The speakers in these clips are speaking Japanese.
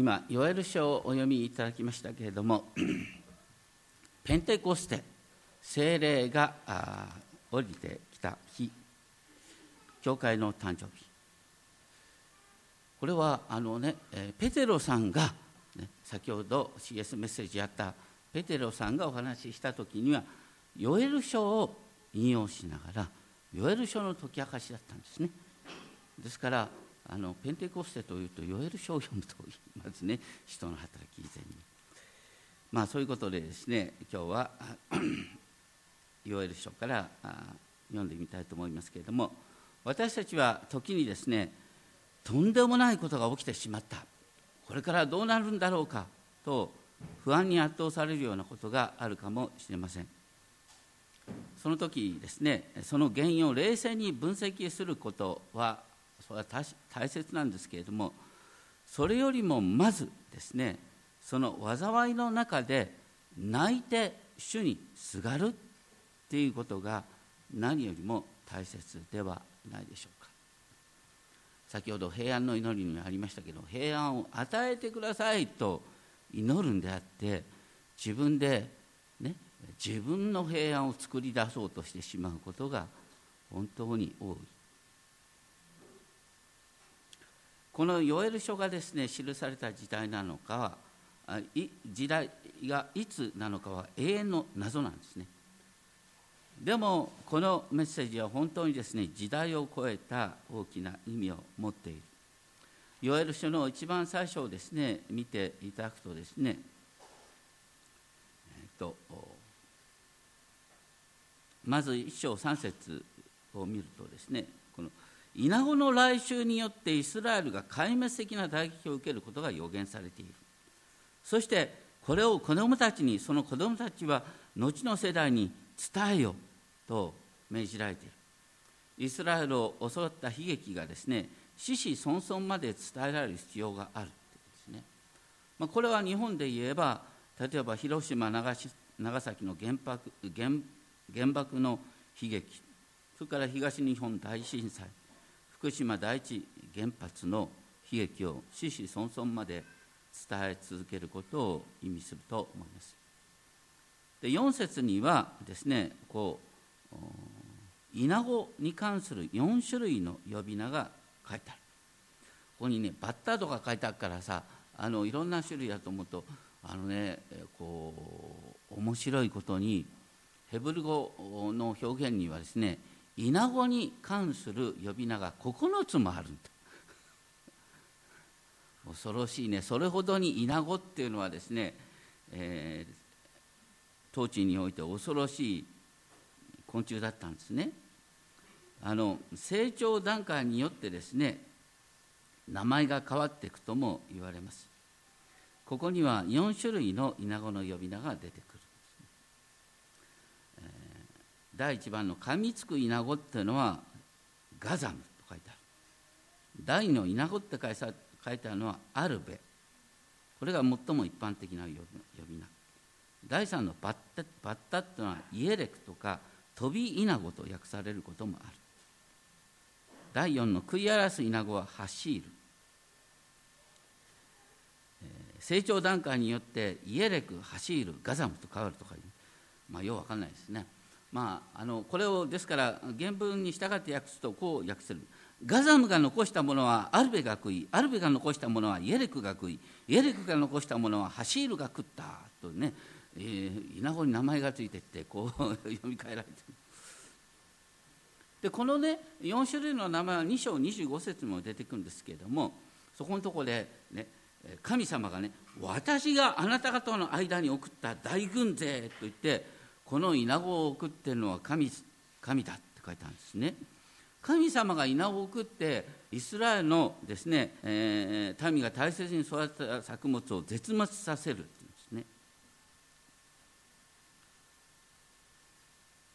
今ヨエル書をお読みいただきましたけれども ペンテコステ精霊が降りてきた日教会の誕生日。これはあのねペテロさんが、ね、先ほど CS メッセージやったペテロさんがお話しした時にはヨエル書を引用しながらヨエル書の解き明かしだったんですね。ですからあのペンテコステというとヨエル書を読むと言いますね。人の働き以前に。まあそういうことでですね今日はヨエル書から読んでみたいと思いますけれども私たちは時にですねとんでもないことが起きてしまった。これからどうなるんだろうかと不安に圧倒されるようなことがあるかもしれません。その時ですねその原因を冷静に分析することはそれは大切なんですけれどもそれよりもまずですねその災いの中で泣いて主にすがるっていうことが何よりも大切ではないでしょうか。先ほど平安の祈りにもありましたけど平安を与えてくださいと祈るんであって自分でね自分の平安を作り出そうとしてしまうことが本当に多い。このヨエル書がですね記された時代なのかは時代がいつなのかは永遠の謎なんですね。でもこのメッセージは本当にですね時代を超えた大きな意味を持っている。ヨエル書の一番最初をですね見ていただくとですね、えっと、まず一章三節を見るとですねイナゴの来襲によってイスラエルが壊滅的な打撃を受けることが予言されている。そしてこれを子供たちにその子供たちは後の世代に伝えよと命じられている。イスラエルを襲った悲劇がですね死死孫孫まで伝えられる必要があるですね、まあ、これは日本で言えば例えば広島長崎の原爆原原爆の悲劇それから東日本大震災福島第一原発の悲劇を死死孫孫まで伝え続けることを意味すると思います。で4節にはですねこうイナゴに関する4種類の呼び名が書いてある。ここにねバッターとか書いてあるからさあのいろんな種類だと思うとあのねこう面白いことにヘブル語の表現にはですねイナゴに関する呼び名が9つもあるんだ。恐ろしいね。それほどにイナゴっていうのはですね、えー、統治において恐ろしい昆虫だったんですね。あの成長段階によってですね名前が変わっていくとも言われます。ここには4種類のイナゴの呼び名が出てくるんですね、えー、第1番の噛みつくイナゴっていうのはガザムと書いてある。第2のイナゴって書いてあるのはアルベ。これが最も一般的な呼び名。第3のバッタバッタっていうのはイエレクとか飛びイナゴと訳されることもある。第4の食い荒らすイナゴはハシール、成長段階によってイエレクハシールガザムと変わるとかいう。まあようわかんないですね。まああのこれをですから原文に従って訳すとこう訳せる。ガザムが残したものはアルベが食いアルベが残したものはイエレクが食いイエレクが残したものはハシールが食ったとねえー、稲穂に名前がついてってこう 読み替えられてる。でこのね4種類の名前は2章25節にも出てくるんですけれどもそこのところでね神様がね私があなた方の間に送った大軍勢と言ってこの稲子を送ってるのは神神だって書いてあるんですね。神様が稲子を送ってイスラエルのですね、えー、民が大切に育てた作物を絶滅させるんですね。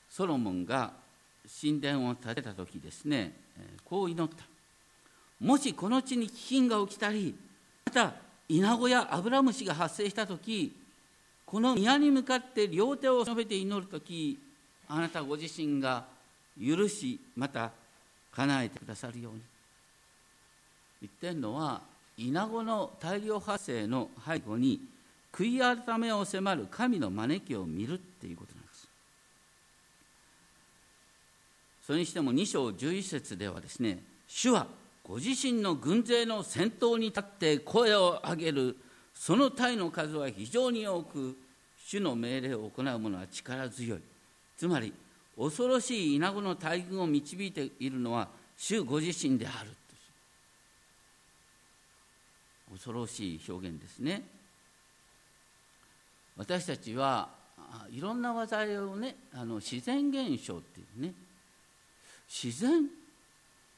ソロモンが神殿を建てた時ですねこう祈った。もしこの地に飢饉が起きたりまたイナゴやアブラムシが発生した時この宮に向かって両手を述べて祈る時あなたご自身が許しまた叶えてくださるように。言ってるのはイナゴの大量発生の背後に悔い改めを迫る神の招きを見るっていうことなんです。それにしても2章11節ではですね主はご自身の軍勢の先頭に立って声を上げるその隊の数は非常に多く主の命令を行う者は力強い。つまり恐ろしい稲子の大群を導いているのは主ご自身である恐ろしい表現ですね。私たちはいろんな技をねあの自然現象っていうね。自然？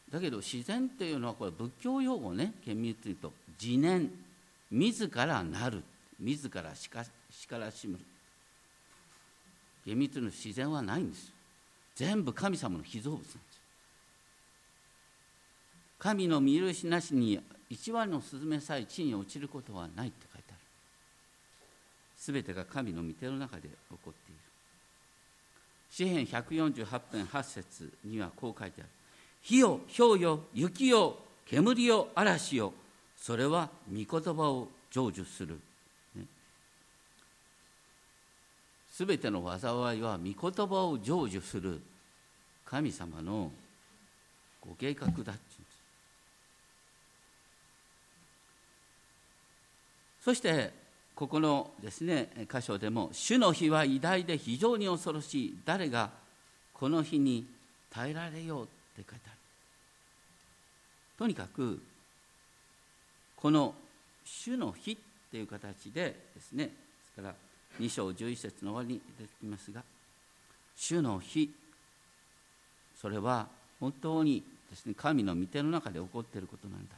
だけど自然っていうのはこれ仏教用語ね。厳密に言うと自念自らなる。自らしからしむ。厳密の自然はないんです全部神様の被造物なんです神の見許しなしに一羽のスズメさえ地に落ちることはないって書いてある。すべてが神の御手の中で起こっている。詩篇148編8節にはこう書いてある。火よ氷よ雪よ煙よ嵐よそれは御言葉を成就する。すべ、ての災いは御言葉を成就する神様のご計画だっていうんです。そしてここのですね箇所でも「主の日は偉大で非常に恐ろしい。誰がこの日に耐えられよう」って書いてある。とにかくこの「主の日」っていう形でですねですから2章11節の終わりに出てきますが「主の日」それは本当にですね神の御手の中で起こっていることなんだ。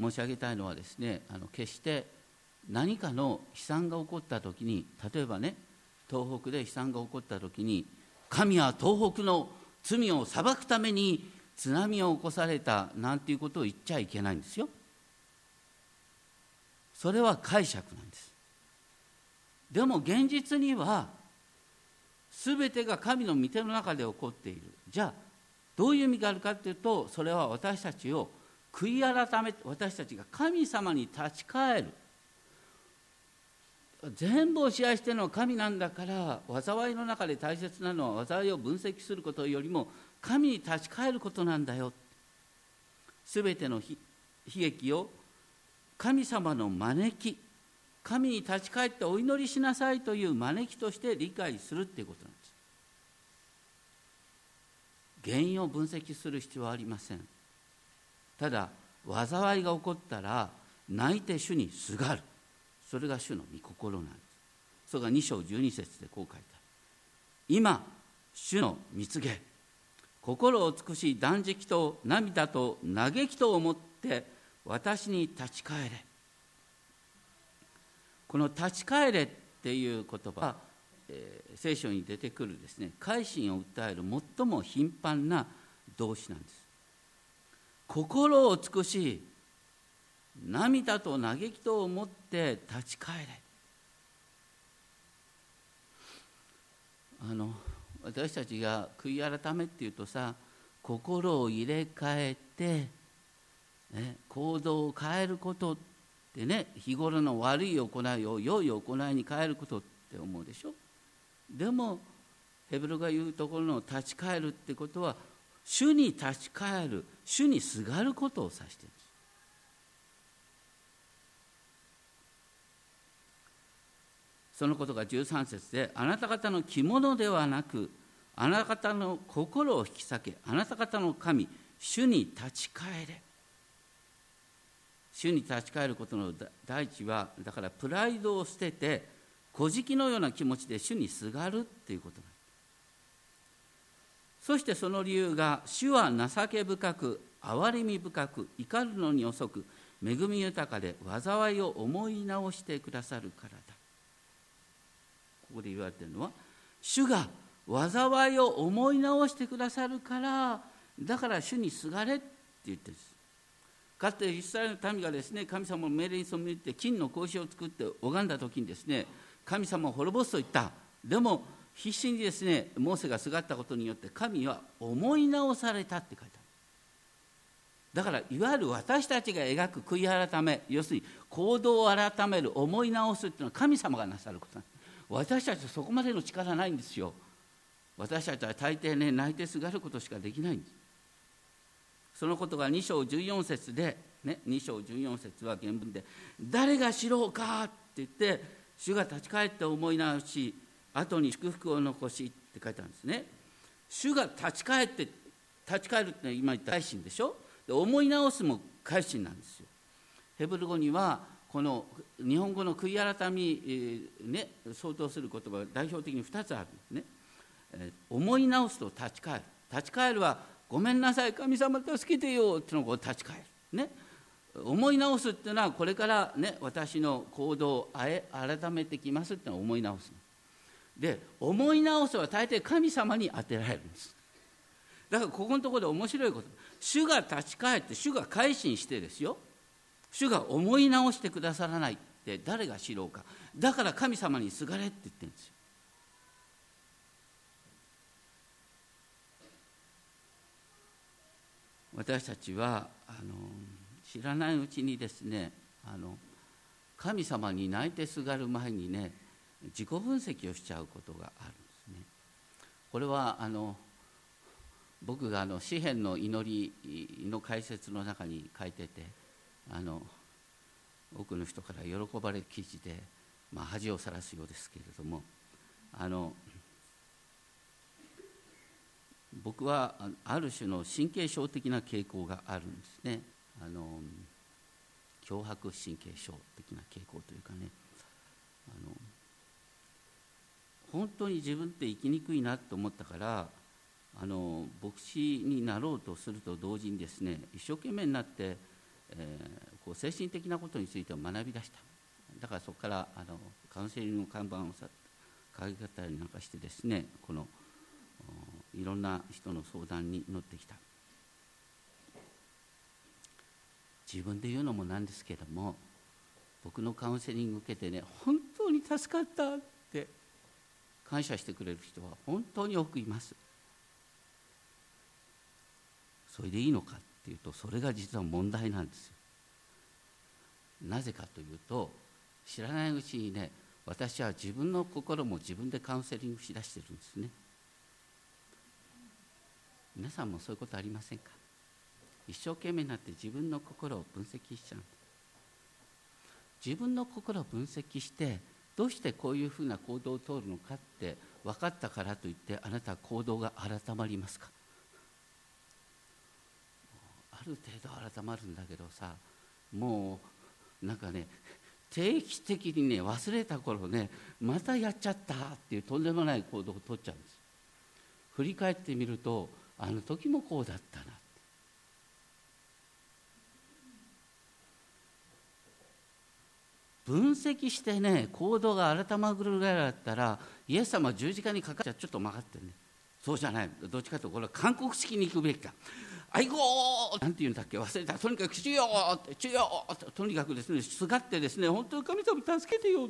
申し上げたいのはですねあの決して何かの悲惨が起こった時に例えばね東北で悲惨が起こった時に神は東北の罪を裁くために津波を起こされたなんていうことを言っちゃいけないんですよ。それは解釈なんです。でも現実には全てが神の御手の中で起こっている。じゃあどういう意味があるかというとそれは私たちを悔い改め私たちが神様に立ち返る全部を支配してるのは神なんだから災いの中で大切なのは災いを分析することよりも神に立ち返ることなんだよ。すべての悲劇を神様の招き神に立ち返ってお祈りしなさいという招きとして理解するっていうことなんです。原因を分析する必要はありません。ただ災いが起こったら泣いて主にすがる。それが主の御心なんです。それが2章12節でこう書いてある。今主の蜜げ心を尽くし断食と涙と嘆きと思って私に立ち返れ。この立ち返れっていう言葉は、えー、聖書に出てくるですね改心を訴える最も頻繁な動詞なんです。心を尽くし涙と嘆きと思って立ち返れ。あの私たちが悔い改めっていうとさ心を入れ替えて、ね、行動を変えることってね日頃の悪い行いを良い行いに変えることって思うでしょ？でもヘブルが言うところの立ち返るってことは主に立ち返る主にすがることを指してるんですそのことが13節であなた方の着物ではなくあなた方の心を引き裂けあなた方の神主に立ち返れ。主に立ち返ることの第一はだからプライドを捨てて小じのような気持ちで主にすがるっていうことなんですそしてその理由が主は情け深く憐れみ深く怒るのに遅く恵み豊かで災いを思い直してくださるからだここで言われてるのは主が災いを思い直してくださるからだから主にすがれって言ってるんです。かつてイスラエルの民がですね神様の命令に背いて金の格子を作って拝んだ時にですね神様を滅ぼすと言った。でも必死にですねモーセがすがったことによって神は思い直されたって書いてある。だからいわゆる私たちが描く悔い改め要するに行動を改める思い直すっていうのは神様がなさることなんです。私たちはそこまでの力ないんですよ。私たちは大抵ね泣いてすがることしかできないんです。そのことが2章14節で、ね、2章14節は原文で「誰が知ろうか?」って言って主が立ち返って思い直し後に祝福を残しって書いてあるんですね。主が立ち返って立ち返るって今言った改心でしょ？で思い直すも改心なんですよ。ヘブル語にはこの日本語の悔い改み、ね、相当する言葉が代表的に2つあるんですね、思い直すと立ち返る。立ち返るはごめんなさい神様助けてよってのを立ち返る。ね。思い直すっていうのはこれからね私の行動をあえ改めてきますってのを思い直すで思い直すは大抵神様に当てられるんです。だからここのところで面白いこと。主が立ち返って主が改心してですよ。主が思い直してくださらないって誰が知ろうかだから神様にすがれって言ってるんですよ私たちはあの知らないうちにですねあの神様に泣いてすがる前にね自己分析をしちゃうことがあるんですね。これはあの僕があの詩篇の祈りの解説の中に書いててあの多くの人から喜ばれる記事で、まあ、恥をさらすようですけれどもあの僕はある種の神経症的な傾向があるんですね。あの脅迫神経症的な傾向というかね。あの本当に自分って生きにくいなと思ったからあの牧師になろうとすると同時にですね一生懸命になって、えー、こう精神的なことについて学び出した。だからそこからあのカウンセリングの看板をさ掲げたりなんかしてですねこのいろんな人の相談に乗ってきた。自分で言うのもなんですけども僕のカウンセリング受けてね本当に助かったって感謝してくれる人は本当に多くいます。それでいいのかっていうとそれが実は問題なんですよ。なぜかというと知らないうちにね私は自分の心も自分でカウンセリングしだしてるんですね。皆さんもそういうことありませんか？一生懸命になって自分の心を分析しちゃう。自分の心を分析してどうしてこういうふうな行動を通るのかって分かったからといってあなた行動が改まりますか？る程度改まるんだけどさもうなんかね定期的にね忘れた頃ねまたやっちゃったっていうとんでもない行動をとっちゃうんです。振り返ってみるとあの時もこうだったな分析してね行動が改まるぐらいだったらイエス様十字架にかかっちゃちょっと曲がってね。そうじゃない。どっちかというとこれは韓国式に行くべきか。あいごーなんて言うんだっけ？忘れた。とにかく主よって主よとにかくですねすがってですね本当に神様助けてよ。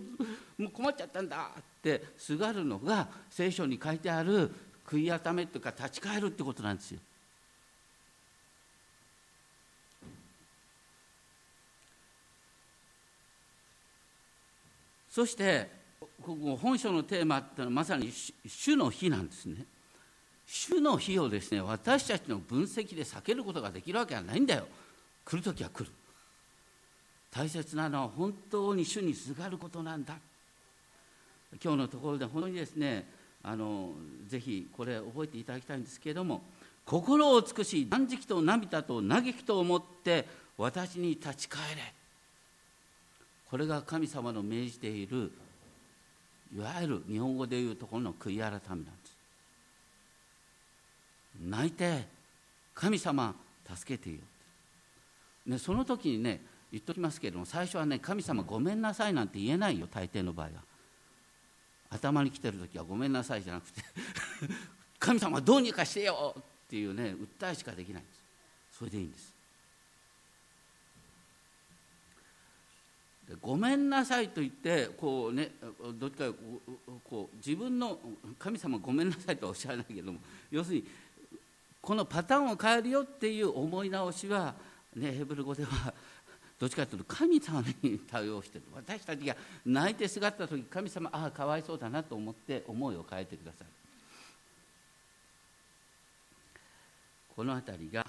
もう困っちゃったんだって。すがるのが聖書に書いてある悔い改めというか立ち返るってことなんですよ。そして本書のテーマってのはまさに主の日なんですね。主の日をですね私たちの分析で避けることができるわけはないんだよ。来る時は来る。大切なのは本当に主にすがることなんだ。今日のところで本当にですねあのぜひこれ覚えていただきたいんですけれども心を尽くし断食と涙と嘆きと思って私に立ち返れこれが神様の命じているいわゆる日本語でいうところの悔い改めなんです泣いて神様助けてよ、ね、その時にね言っときますけれども最初はね神様ごめんなさいなんて言えないよ大抵の場合は。頭に来てる時はごめんなさいじゃなくて 神様どうにかしてよっていうね訴えしかできないんです。それでいいんです。でごめんなさいと言ってこうねどっちかこう自分の神様ごめんなさいとはおっしゃらないけども要するにこのパターンを変えるよっていう思い直しはね、ヘブル語ではどっちかというと神様に対応してる私たちが泣いてすがった時神様ああかわいそうだなと思って思いを変えてくださるこの辺りが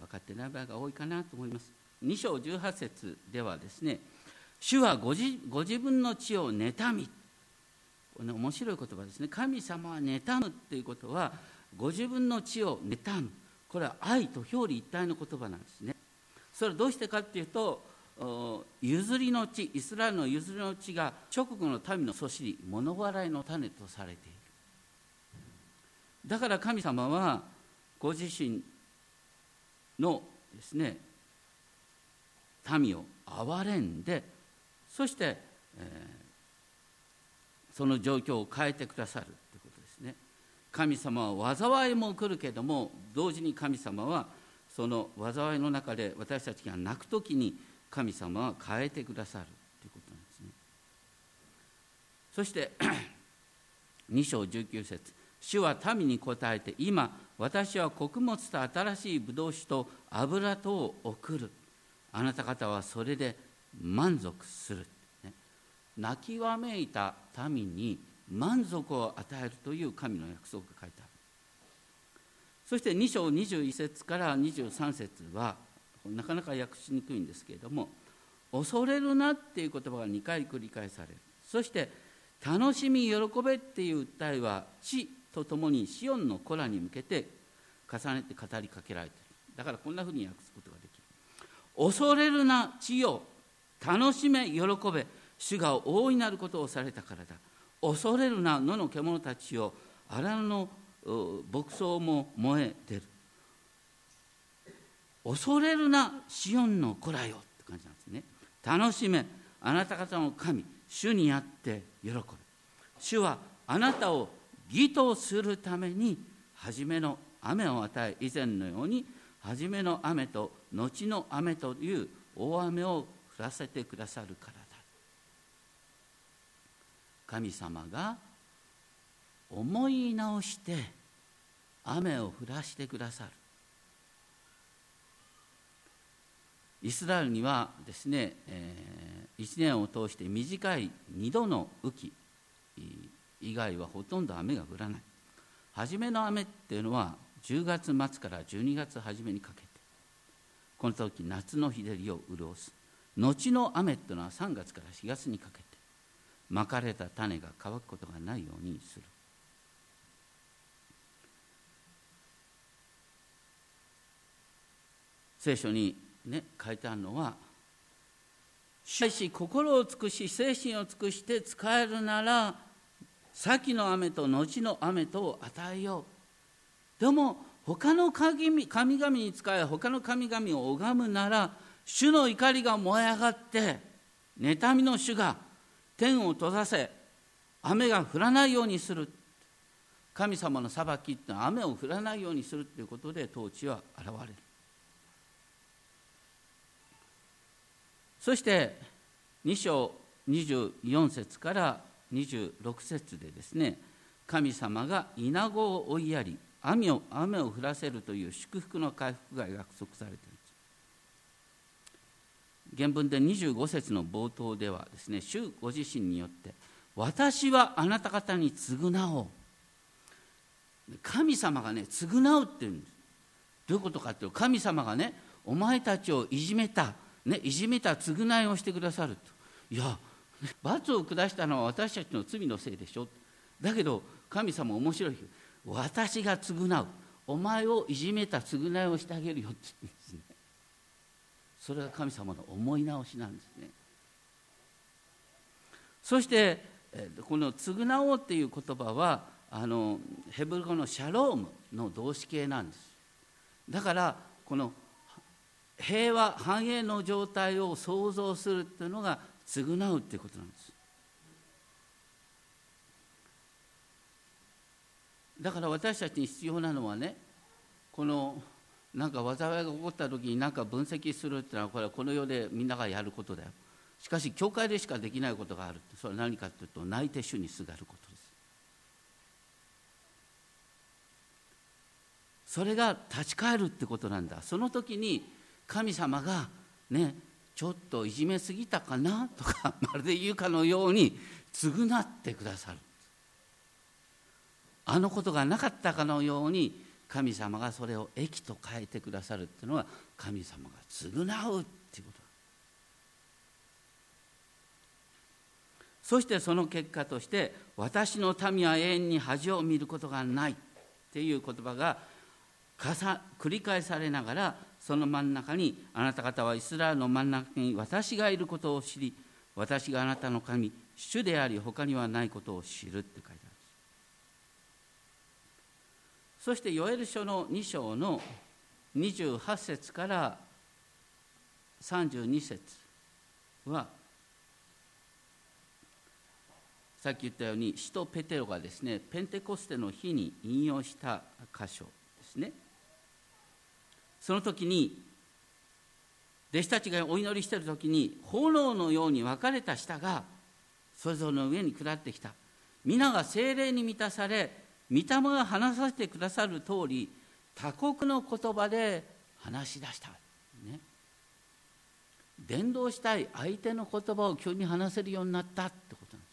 分かってない場合が多いかなと思います。2章18節ではですね主はご自ご自分の地を妬み。これ、面白い言葉ですね。神様は妬むっていうことはご自分の地を妬む。これは愛と表裏一体の言葉なんですね。それはどうしてかっていうと譲りの地イスラエルの譲りの地が直後の民のそしり物笑いの種とされている。だから神様はご自身のですね民を憐れんでそして、えー、その状況を変えてくださる。神様は災いも来るけども同時に神様はその災いの中で私たちが泣く時に神様は変えてくださるということなんですね。そして 2章19節主は民に答えて今私は穀物と新しいブドウ酒と油とを送る。あなた方はそれで満足する、ね、泣きわめいた民に満足を与えるという神の約束が書いてある。そして2章21節から23節はなかなか訳しにくいんですけれども恐れるなっていう言葉が2回繰り返される。そして楽しみ喜べっていう訴えは地とともにシオンの子らに向けて重ねて語りかけられている。だからこんなふうに訳すことができる。恐れるな地よ。楽しめ喜べ。主が大いなることをされたからだ。恐れるな野の獣たちを荒野の牧草も燃え出る。恐れるなシオンの子らよって感じなんですね。楽しめあなた方の神主にあって喜べ主はあなたを義とするために初めの雨を与え以前のように初めの雨と後の雨という大雨を降らせてくださるから。神様が思い直して雨を降らしてくださる。イスラエルにはですね、えー、1年を通して短い2度の雨季以外はほとんど雨が降らない。初めの雨っていうのは10月末から12月初めにかけて。この時夏の日照りを潤す。後の雨っていうのは3月から4月にかけて。まかれた種が乾くことがないようにする。聖書にね書いてあるのはしかし心を尽くし精神を尽くして使えるなら先の雨と後の雨とを与えよう。でも他の神々に使え他の神々を拝むなら主の怒りが燃え上がって妬みの主が天を閉ざせ雨が降らないようにする。神様の裁きってのは雨を降らないようにするということで統治は現れる。そして2章24節から26節でですね神様が稲子を追いやり雨を雨を降らせるという祝福の回復が約束されている。原文で25節の冒頭ではですね主ご自身によって私はあなた方に償おう。神様がね償うっていうんです。どういうことかっていうと神様がねお前たちをいじめた、ね、いじめた償いをしてくださると。いや罰を下したのは私たちの罪のせいでしょ。だけど神様面白い。私が償う。お前をいじめた償いをしてあげるよって言うんですね。それが神様の思い直しなんですね。そしてこの「償おう」っていう言葉はあのヘブル語のシャロームの動詞形なんです。だからこの平和繁栄の状態を想像するっていうのが償うっていうことなんです。だから私たちに必要なのはねこのなんか災いが起こった時に何か分析するっていうのはこれはこの世でみんながやることだよ。しかし教会でしかできないことがあるそれは何かというと泣いて主にすがることです。それが立ち返るってことなんだ。その時に神様がねちょっといじめすぎたかなとか まるで言うかのように償ってくださる。あのことがなかったかのように神様がそれを益と変えてくださるっていうのは神様が償うっていうこと。そしてその結果として「私の民は永遠に恥を見ることがない」っていう言葉が繰り返されながらその真ん中にあなた方はイスラエルの真ん中に私がいることを知り私があなたの神主であり他にはないことを知るって書いてあるそしてヨエル書の2章の28節から32節はさっき言ったように使徒ペテロがですねペンテコステの日に引用した箇所ですね。その時に弟子たちがお祈りしている時に炎のように分かれた舌がそれぞれの上に下ってきた。皆が精霊に満たされ御霊が話させてくださる通り他国の言葉で話し出した、ね、伝道したい相手の言葉を急に話せるようになったってことなんです。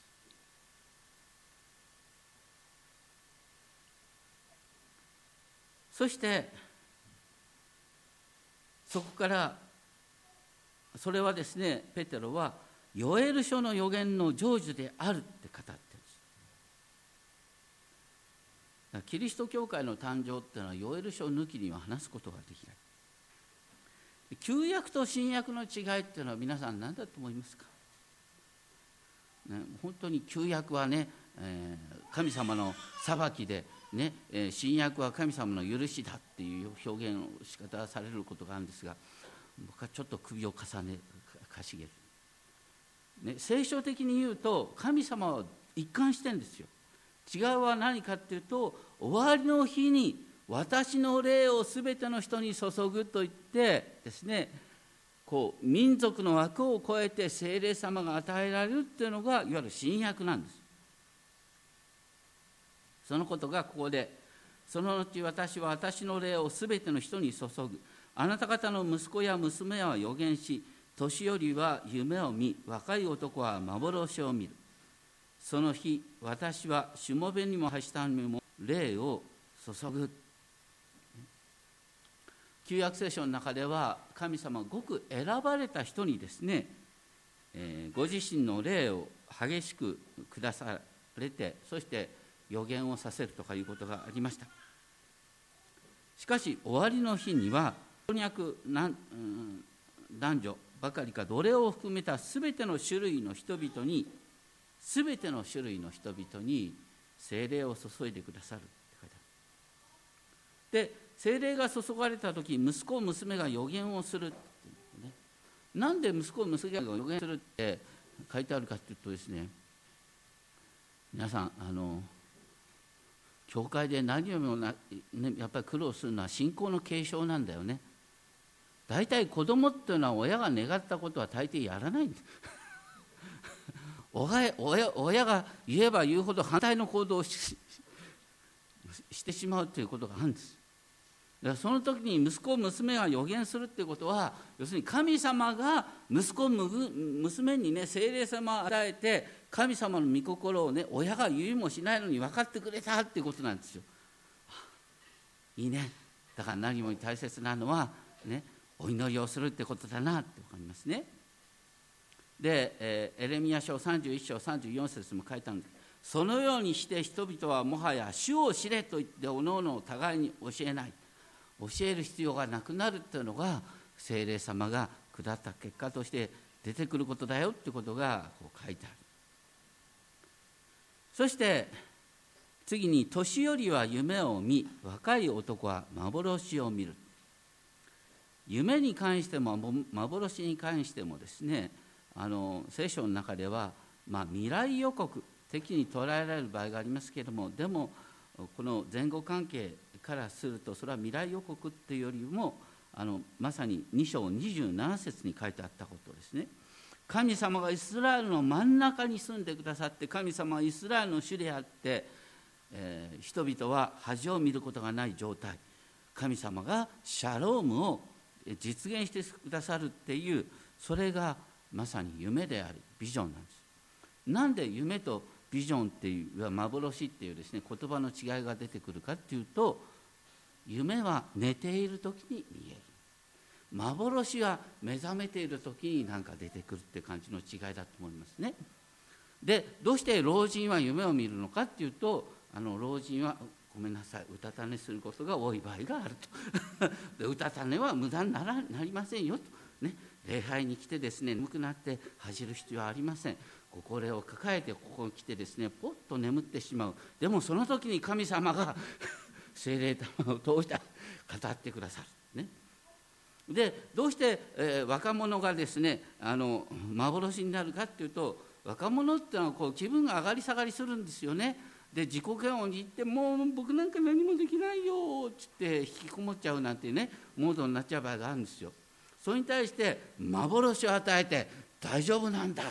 そしてそこからそれはですねペテロはヨエル書の予言の成就であるって語ってるんですキリスト教会の誕生っていうのはヨエル書抜きには話すことができない。旧約と新約の違いっていうのは皆さん何だと思いますか、ね、本当に旧約はね、えー、神様の裁きでね、えー、新約は神様の許しだっていう表現を仕方されることがあるんですが僕はちょっと首を重ねかしげる、ね、聖書的に言うと神様は一貫してんですよ。違うは何かっていうと終わりの日に私の霊を全ての人に注ぐと言ってですねこう民族の枠を超えて精霊様が与えられるっていうのがいわゆる新約なんです。そのことがここでその後私は私の霊をすべての人に注ぐ。あなた方の息子や娘は予言し年寄りは夢を見若い男は幻を見る。その日私はしもべにもはしたにも霊を注ぐ。旧約聖書の中では神様ごく選ばれた人にですね、えー、ご自身の霊を激しく下されてそして予言をさせるとかいうことがありました。しかし終わりの日には老若男女ばかりか奴隷を含めた全ての種類の人々に全ての種類の人々に精霊を注いでくださるって書いてある。で精霊が注がれた時息子娘が予言をするって、ね、なんで息子娘が予言するって書いてあるかっていうとですね皆さんあの教会で何よりもな、ね、やっぱり苦労するのは信仰の継承なんだよね。大体子供っていうのは親が願ったことは大抵やらないんです。親親親が言えば言うほど反対の行動をしてしまうということがあるんですだからその時に息子娘が予言するっていうことは要するに神様が息子娘にね精霊様を与えて神様の御心をね親が言いもしないのに分かってくれたっていうことなんですよ。いいねだから何も大切なのはねお祈りをするってことだなって分かりますね。で、えー、エレミア書31章34節も書いたんです。そのようにして人々はもはや主を知れと言っておのおの互いに教えない。教える必要がなくなるっていうのが精霊様が下った結果として出てくることだよってことがこう書いてある。そして次に年寄りは夢を見若い男は幻を見る。夢に関しても幻に関してもですねあの聖書の中では、まあ、未来予告的に捉えられる場合がありますけれどもでもこの前後関係からするとそれは未来予告っていうよりもあのまさに2章27節に書いてあったことですね。神様がイスラエルの真ん中に住んでくださって神様はイスラエルの主であって、えー、人々は恥を見ることがない状態神様がシャロームを実現してくださるっていうそれがまさに夢でありビジョンなんです。なんで夢とビジョンっていう幻っていうですね言葉の違いが出てくるかっていうと夢は寝ている時に見える幻は目覚めている時に何か出てくるって感じの違いだと思いますね。でどうして老人は夢を見るのかっていうとあの老人はごめんなさいうたた寝することが多い場合があると でうたた寝は無駄にならなりませんよと、ね、礼拝に来てですね眠くなって恥じる必要はありません。ご高齢を抱えてここに来てですねポッと眠ってしまう。でもその時に神様が 精霊玉を通して 語ってくださる。ね。でどうして、えー、若者がですねあの幻になるかっていうと若者っていうのはこう気分が上がり下がりするんですよね。で自己嫌悪に行ってもう僕なんか何もできないよっつって引きこもっちゃうなんてねモードになっちゃう場合があるんですよ。それに対して幻を与えて大丈夫なんだ。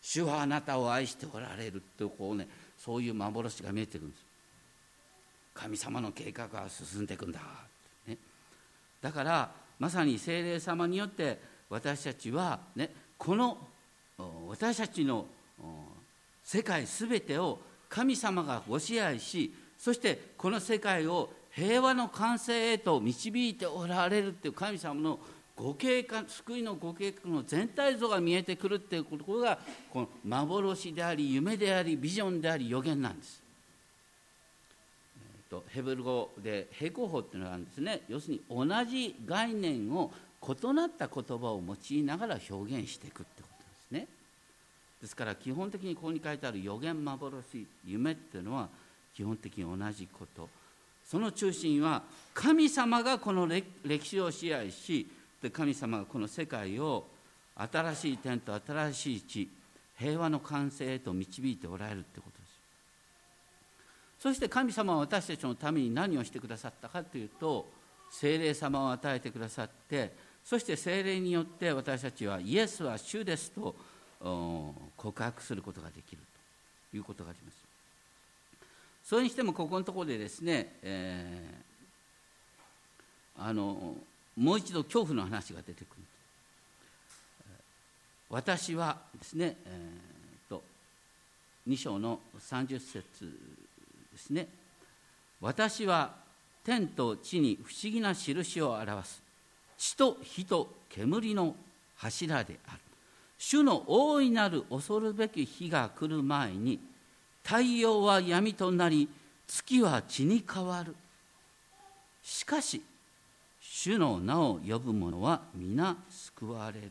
主はあなたを愛しておられるってこうねそういう幻が見えてくるんです。神様の計画が進んでいくんだ、ね、だからまさに精霊様によって私たちは、ね、この私たちの世界すべてを神様がご支配しそしてこの世界を平和の完成へと導いておられるっていう神様のご計画救いのご計画の全体像が見えてくるっていうことがこの幻であり夢でありビジョンであり予言なんです。えー、とヘブル語で平行法っていうのがあるんですね要するに同じ概念を異なった言葉を用いながら表現していくってことですね。ですから基本的にここに書いてある予言幻夢っていうのは基本的に同じことその中心は神様がこの歴史を支配しで神様がこの世界を新しい天と新しい地平和の完成へと導いておられるってことです。そして神様は私たちのために何をしてくださったかというと精霊様を与えてくださってそして精霊によって私たちはイエスは主ですと告白することができるということがあります。それにしてもここのところでですね、えー、あのもう一度恐怖の話が出てくる。私はですね、えーと、2章の30節ですね。私は天と地に不思議な印を表す。地と火と煙の柱である。主の大いなる恐るべき日が来る前に太陽は闇となり月は血に変わる。しかし主の名を呼ぶ者は皆救われる。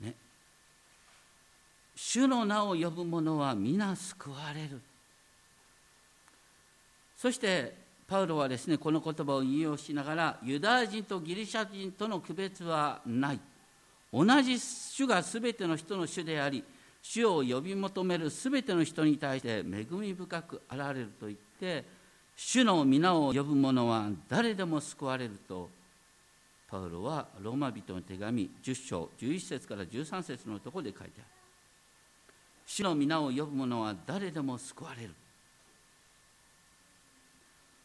ね、主の名を呼ぶ者は皆救われる。そしてパウロはですねこの言葉を引用しながらユダヤ人とギリシャ人との区別はない同じ主が全ての人の主であり主を呼び求める全ての人に対して恵み深く現れると言って主の皆を呼ぶ者は誰でも救われるとパウロはローマ人の手紙10章11節から13節のところで書いてある。主の皆を呼ぶ者は誰でも救われる。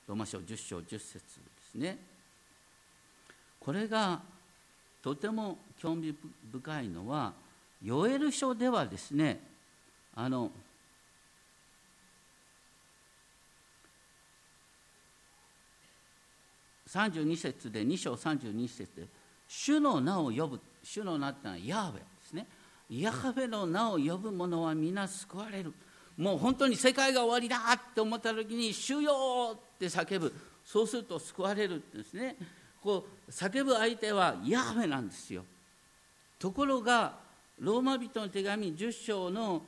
ローマ書10章10節ですね。これがとても興味深いのはヨエル書ではですねあの32節で2章32節。で主の名を呼ぶ。主の名ってのはヤーウェですね。ヤハベの名を呼ぶ者は皆救われる。もう本当に世界が終わりだって思った時に「主よ!」って叫ぶ。そうすると救われるんですね。こう叫ぶ相手はヤハベなんですよ。ところがローマ人の手紙10章の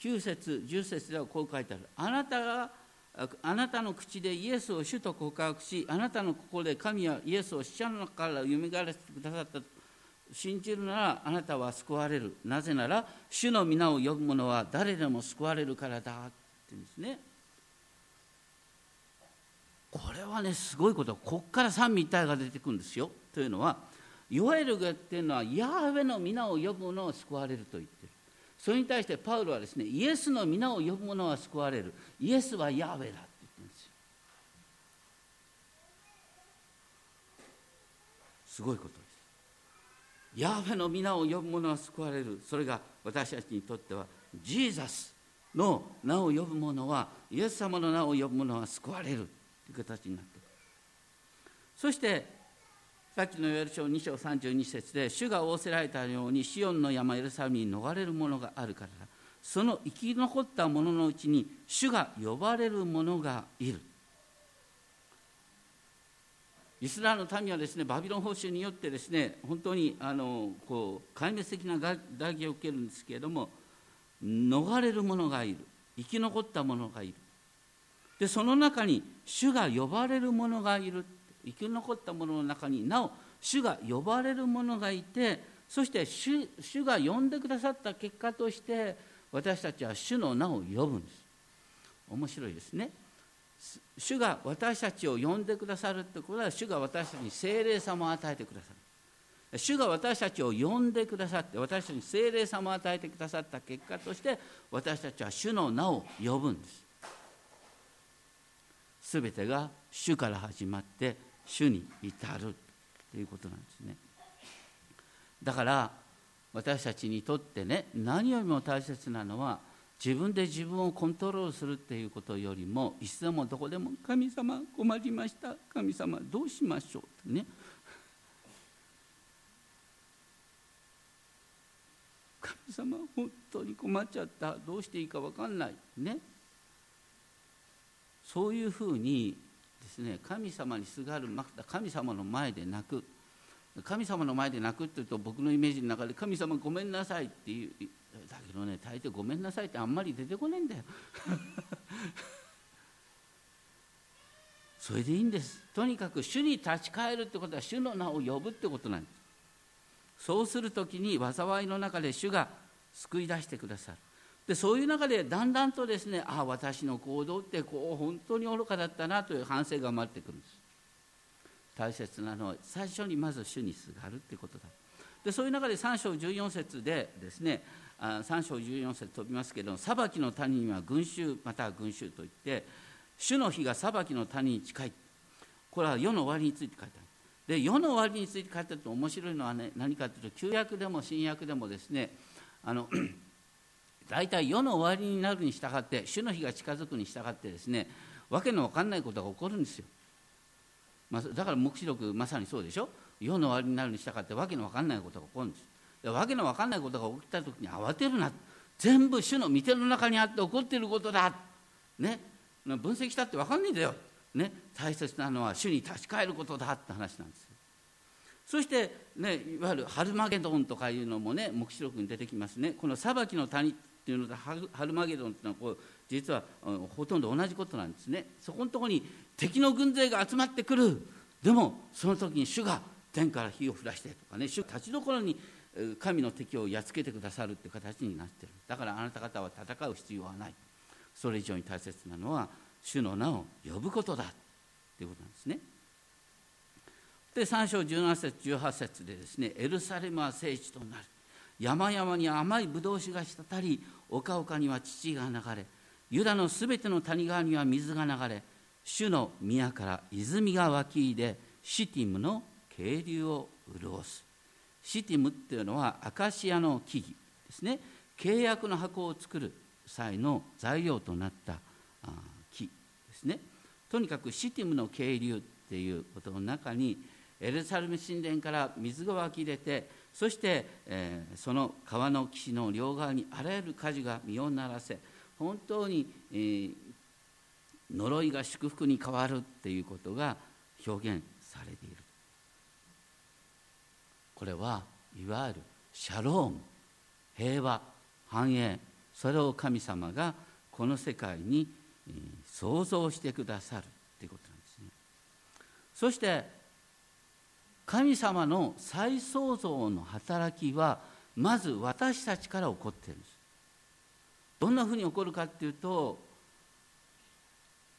9節10節ではこう書いてある。あなたがあなたの口でイエスを主と告白しあなたの心で神はイエスを死者の中からよみがえらせてくださったと信じるならあなたは救われる。なぜなら主の皆を呼ぶ者は誰でも救われるからだって言うんですね。これはねすごいこと。こっから三位一体が出てくるんですよ。というのはいわゆるっていうのはヤーウェの皆を呼ぶ者を救われると言ってる。それに対してパウロはですねイエスの皆を呼ぶ者は救われる。イエスはヤーウェだって言ってるんですよ。すごいことです。ヤーウェの皆を呼ぶ者は救われる。それが私たちにとってはジーザスの名を呼ぶ者はイエス様の名を呼ぶ者は救われるという形になってる。そしてさっきのヨエル書2章32節で主が仰せられたようにシオンの山エルサレムに逃れる者があるからだ。その生き残った者ののうちに主が呼ばれる者がいる。イスラエルの民はですねバビロン報酬によってですね本当にあのこう壊滅的な打撃を受けるんですけれども逃れる者がいる。生き残った者がいる。でその中に主が呼ばれる者がいる。生き残った者の中になお主が呼ばれる者がいてそして主主が呼んでくださった結果として私たちは主の名を呼ぶんです。面白いですね。主が私たちを呼んでくださるってことは主が私たちに精霊様を与えてくださる。主が私たちを呼んでくださって私たちに精霊様を与えてくださった結果として私たちは主の名を呼ぶんです。すべてが主から始まって主に至るということなんですね。だから私たちにとってね何よりも大切なのは自分で自分をコントロールするっていうことよりもいつでもどこでも「神様困りました神様どうしましょう」ってね。神様本当に困っちゃったどうしていいか分かんないね。そういうふうにですね神様にすがる神様の前で泣く。神様の前で泣くっていうと僕のイメージの中で「神様ごめんなさい」っていう。だけどね大抵「ごめんなさい」ってあんまり出てこないんだよ。それでいいんです。とにかく主に立ち返るってことは主の名を呼ぶってことなんです。そうする時に災いの中で主が救い出してくださる。でそういう中でだんだんとですねああ私の行動ってこう本当に愚かだったなという反省が生まれてくるんです。大切なのは最初にまず主にすがるってことだ。でそういう中で3章14節でですねあ3章14節飛びますけど裁きの谷には群衆または群衆といって主の日が裁きの谷に近い。これは世の終わりについて書いてある。で世の終わりについて書いてあると面白いのは、ね、何かというと旧約でも新約でもですねあの大体世の終わりになるに従って主の日が近づくに従ってですねわけのわかんないことが起こるんですよ、まあ、だから黙示録まさにそうでしょ？世の終わりになるに従ってわけのわかんないことが起こるんです。わけのわかんないことが起きた時に慌てるな。全部主の御手の中にあって起こっていることだ。ね？分析したってわかんないんだよ、ね、大切なのは主に立ち返ることだ。って話なんですそして、ね、いわゆるハルマゲドンとかいうのもね黙示録に出てきますね。この裁きの谷っていうのとハルマゲドンっていうのはこう実はほとんど同じことなんですね。そこのところに敵の軍勢が集まってくる。でもその時に主が天から火を降らしてとかね主立ちどころに神の敵をやっつけてくださるっていう形になってる。だからあなた方は戦う必要はない。それ以上に大切なのは主の名を呼ぶことだということなんですね。で3章17節18節でですねエルサレムは聖地となる。山々に甘いブドウ酒が滴り丘々には乳が流れユダのすべての谷川には水が流れ主の宮から泉が湧き出シティムの渓流を潤す。シティムっていうのはアカシアの木々ですね。契約の箱を作る際の材料となった木ですね。とにかくシティムの渓流っていうことの中にエルサレム神殿から水が湧き出てそして、えー、その川の岸の両側にあらゆる火事が身を鳴らせ本当に、えー、呪いが祝福に変わるっていうことが表現されている。これはいわゆるシャローム平和繁栄それを神様がこの世界に創造してくださるということなんですね。そして神様の再創造の働きはまず私たちから起こってるんです。どんなふうに起こるかっていうと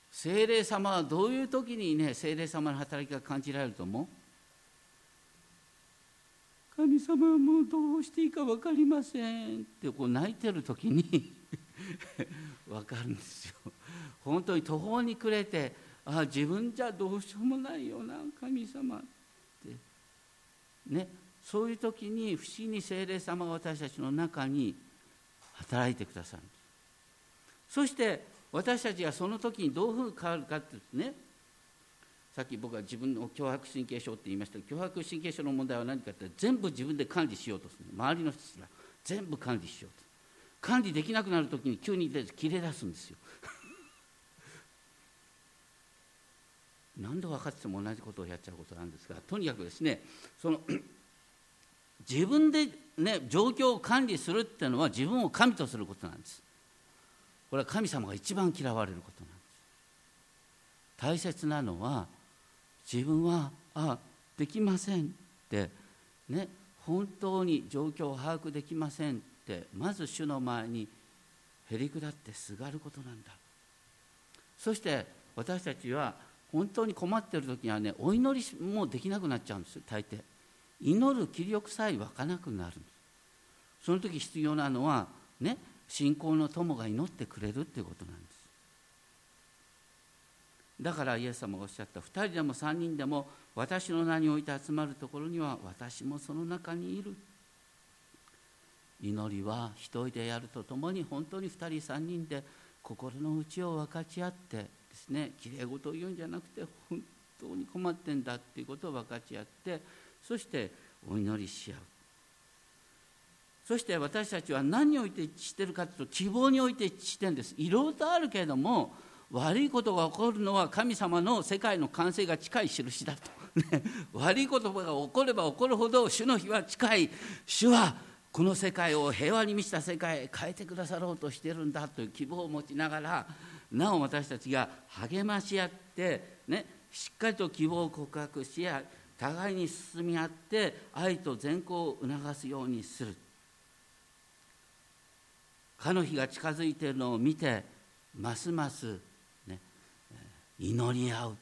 精霊様はどういう時にね精霊様の働きが感じられると思う？神様はもうどうしていいか分かりませんってこう泣いてる時に 分かるんですよ。本当に途方に暮れてああ自分じゃどうしようもないよな神様。ね、そういう時に不思議に精霊様が私たちの中に働いてくださる。そして私たちがその時にどういうふうに変わるかってねさっき僕は自分の脅迫神経症って言いましたけど脅迫神経症の問題は何かって全部自分で管理しようとする周りの人たちが全部管理しようと。管理できなくなる時に急に切れ出すんですよ。何度分かっても同じことをやっちゃうことなんですがとにかくですねその 自分で、ね、状況を管理するっていうのは自分を神とすることなんです。これは神様が一番嫌われることなんです。大切なのは自分はあできませんってね本当に状況を把握できませんってまず主の前にへり下ってすがることなんだ。そして私たちは本当に困っている時にはねお祈りもできなくなっちゃうんです大抵。祈る気力さえ湧かなくなるんです。その時必要なのはね信仰の友が祈ってくれるっていうことなんです。だからイエス様がおっしゃった2人でも3人でも私の名において集まるところには私もその中にいる。祈りは一人でやるとともに本当に2人3人で心の内を分かち合ってですね。きれい事を言うんじゃなくて本当に困ってんだっていうことを分かち合ってそしてお祈りし合う。そして私たちは何において一致してるかというと希望において一致してるんです。いろいろとあるけれども悪いことが起こるのは神様の世界の完成が近い印だと、悪いことが起これば起こるほど主の日は近い。主はこの世界を平和に満ちた世界へ変えてくださろうとしてるんだという希望を持ちながらなお私たちが励まし合って、ね、しっかりと希望を告白し合互いに進み合って愛と善行を促すようにする。かの日が近づいているのを見てますますね祈り合う。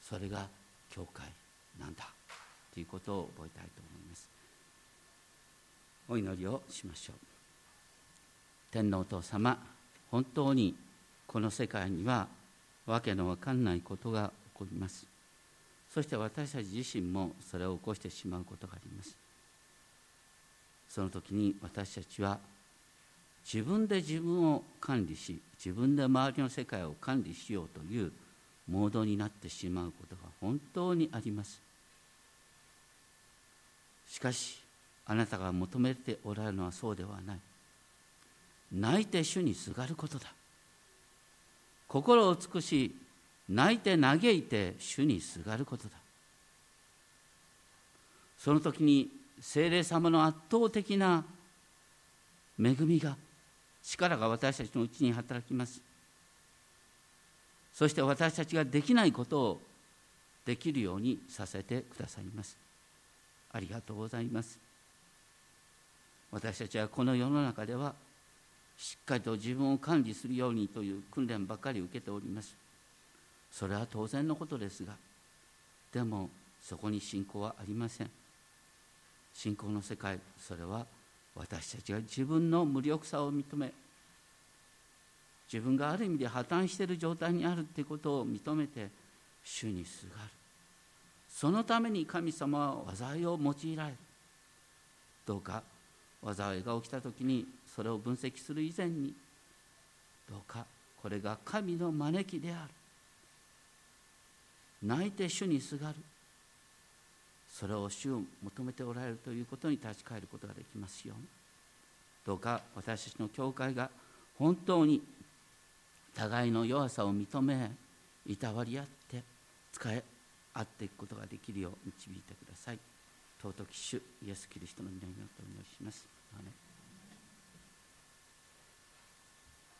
それが教会なんだ。ということを覚えたいと思います。お祈りをしましょう。天皇お父様本当にこの世界には訳のわかんないことが起こります。そして私たち自身もそれを起こしてしまうことがあります。その時に私たちは自分で自分を管理し自分で周りの世界を管理しようというモードになってしまうことが本当にあります。しかしあなたが求めておられるのはそうではない。泣いて主にすがることだ。心を尽くし泣いて嘆いて主にすがることだ。その時に精霊様の圧倒的な恵みが力が私たちのうちに働きます。そして私たちができないことをできるようにさせてくださいます。ありがとうございます。私たちはこの世の中ではしっかりと自分を管理するようにという訓練ばかり受けております。それは当然のことですがでもそこに信仰はありません。信仰の世界それは私たちが自分の無力さを認め自分がある意味で破綻している状態にあるということを認めて主にすがる。そのために神様は災いを用いられるどうか災いが起きた時にそれを分析する以前にどうかこれが神の招きである。泣いて主にすがる。それを主を求めておられるということに立ち返ることができますように。どうか私たちの教会が本当に互いの弱さを認めいたわり合って使え合っていくことができるよう導いてください。尊き主イエス・キリストの皆によってお祈りします。